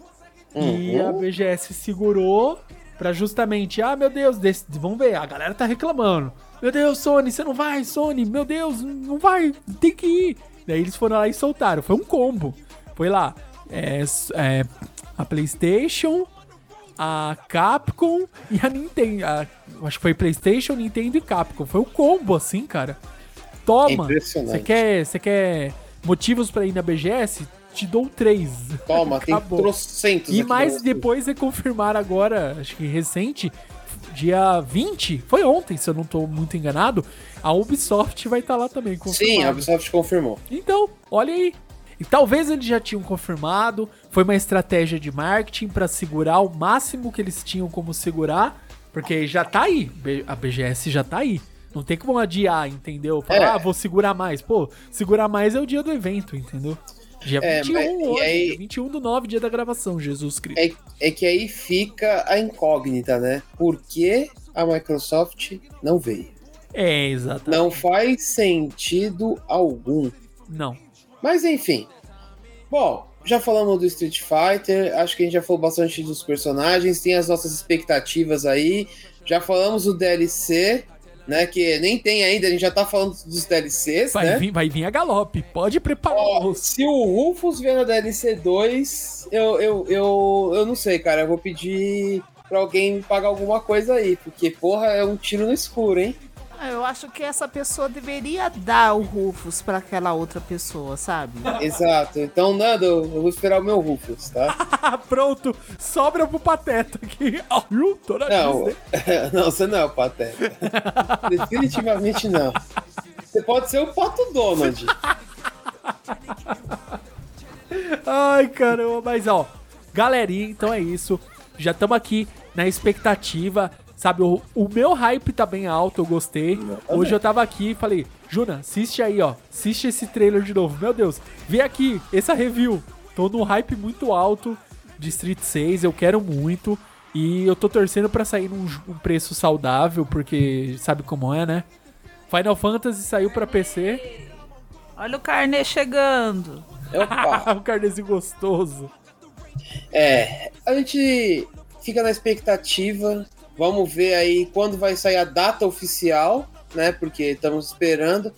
e Uhum. a BGS segurou pra justamente, ah, meu Deus, desse- vamos ver, a galera tá reclamando. Meu Deus, Sony, você não vai, Sony, meu Deus, não vai, tem que ir. Daí eles foram lá e soltaram, foi um combo. Foi lá, é, é, a PlayStation, a Capcom e a Nintendo. a- acho que foi PlayStation, Nintendo e Capcom. Foi um combo assim, cara. Toma, você quer, quer motivos pra ir na BGS? Te dou três. Toma, tem Acabou. trocentos E mais depois é confirmar agora, acho que recente, dia 20, foi ontem, se eu não tô muito enganado, a Ubisoft vai estar lá também Sim, confirmado. a Ubisoft confirmou. Então, olha aí. E talvez eles já tinham confirmado, foi uma estratégia de marketing pra segurar o máximo que eles tinham como segurar, porque já tá aí, a BGS já tá aí. Não tem como adiar, entendeu? Falar, É. ah, vou segurar mais. Pô, segurar mais é o dia do evento, entendeu? Dia É, 21 mas- hoje, aí- dia 21 do 9, dia da gravação, Jesus Cristo. É, é que aí fica a incógnita, né? Por que a Microsoft não veio? É, exatamente. Não faz sentido algum. Não. Mas enfim. Bom, já falamos do Street Fighter, acho que a gente já falou bastante dos personagens, tem as nossas expectativas aí. Já falamos do DLC, né? Que nem tem ainda, a gente já tá falando dos DLCs, Vai, né? vir, vai vir a galope. Pode preparar Ó, se o Rufus vier na DLC 2, eu, eu, eu, eu não sei, cara. Eu vou pedir pra alguém me pagar alguma coisa aí, porque, porra, é um tiro no escuro, hein? Ah, Eu acho que essa pessoa deveria dar o Rufus pra aquela outra pessoa, sabe? Exato. Então, Nando, eu vou esperar o meu Rufus, tá? Ah, pronto. Sobra pro Pateta aqui. Ah, Não, não, você não é o Pateta. Definitivamente não. Você pode ser o Pato Donald. Ai, caramba. Mas, ó, galerinha, então é isso. Já estamos aqui na expectativa. Sabe, o, o meu hype tá bem alto, eu gostei. Hoje eu tava aqui e falei, Juna, assiste aí, ó. Assiste esse trailer de novo. Meu Deus, vem aqui, essa review. Tô num hype muito alto de Street 6, eu quero muito. E eu tô torcendo pra sair num um preço saudável, porque sabe como é, né? Final Fantasy saiu pra PC. Olha o carnê chegando. Opa. o carnezinho gostoso. É, a gente fica na expectativa. Vamos ver aí quando vai sair a data oficial, né? Porque estamos esperando.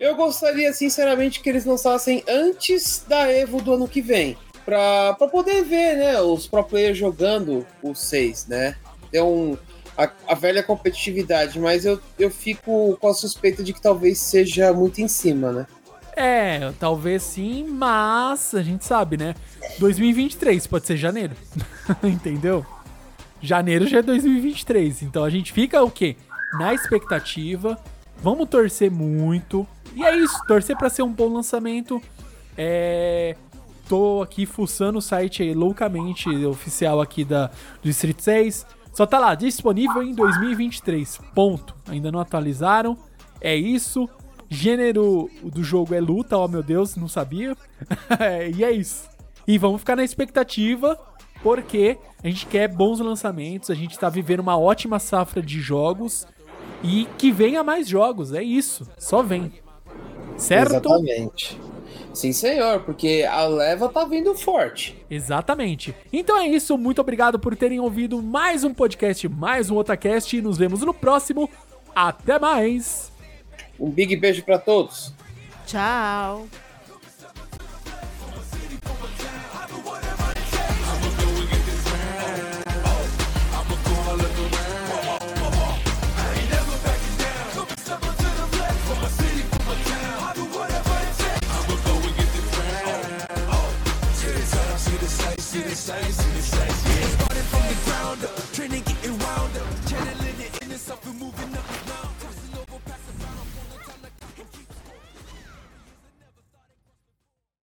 Eu gostaria, sinceramente, que eles lançassem antes da Evo do ano que vem. Pra poder ver, né? Os pro players jogando o 6, né? Ter um, a, a velha competitividade, mas eu, eu fico com a suspeita de que talvez seja muito em cima, né? É, talvez sim, mas a gente sabe, né? 2023 pode ser janeiro. Entendeu? Janeiro já é 2023. Então a gente fica o quê? Na expectativa. Vamos torcer muito. E é isso, torcer pra ser um bom lançamento. É. Tô aqui fuçando o site aí loucamente oficial aqui da, do Street 6. Só tá lá, disponível em 2023. Ponto. Ainda não atualizaram. É isso. Gênero do jogo é luta, oh meu Deus, não sabia. E é isso. E vamos ficar na expectativa, porque a gente quer bons lançamentos, a gente tá vivendo uma ótima safra de jogos e que venha mais jogos, é isso. Só vem. Certo? Exatamente. Sim, senhor, porque a leva tá vindo forte. Exatamente. Então é isso, muito obrigado por terem ouvido mais um podcast, mais um Otacast e nos vemos no próximo. Até mais! Um big beijo pra todos. Tchau. size, in. Yeah, started from the ground up, training.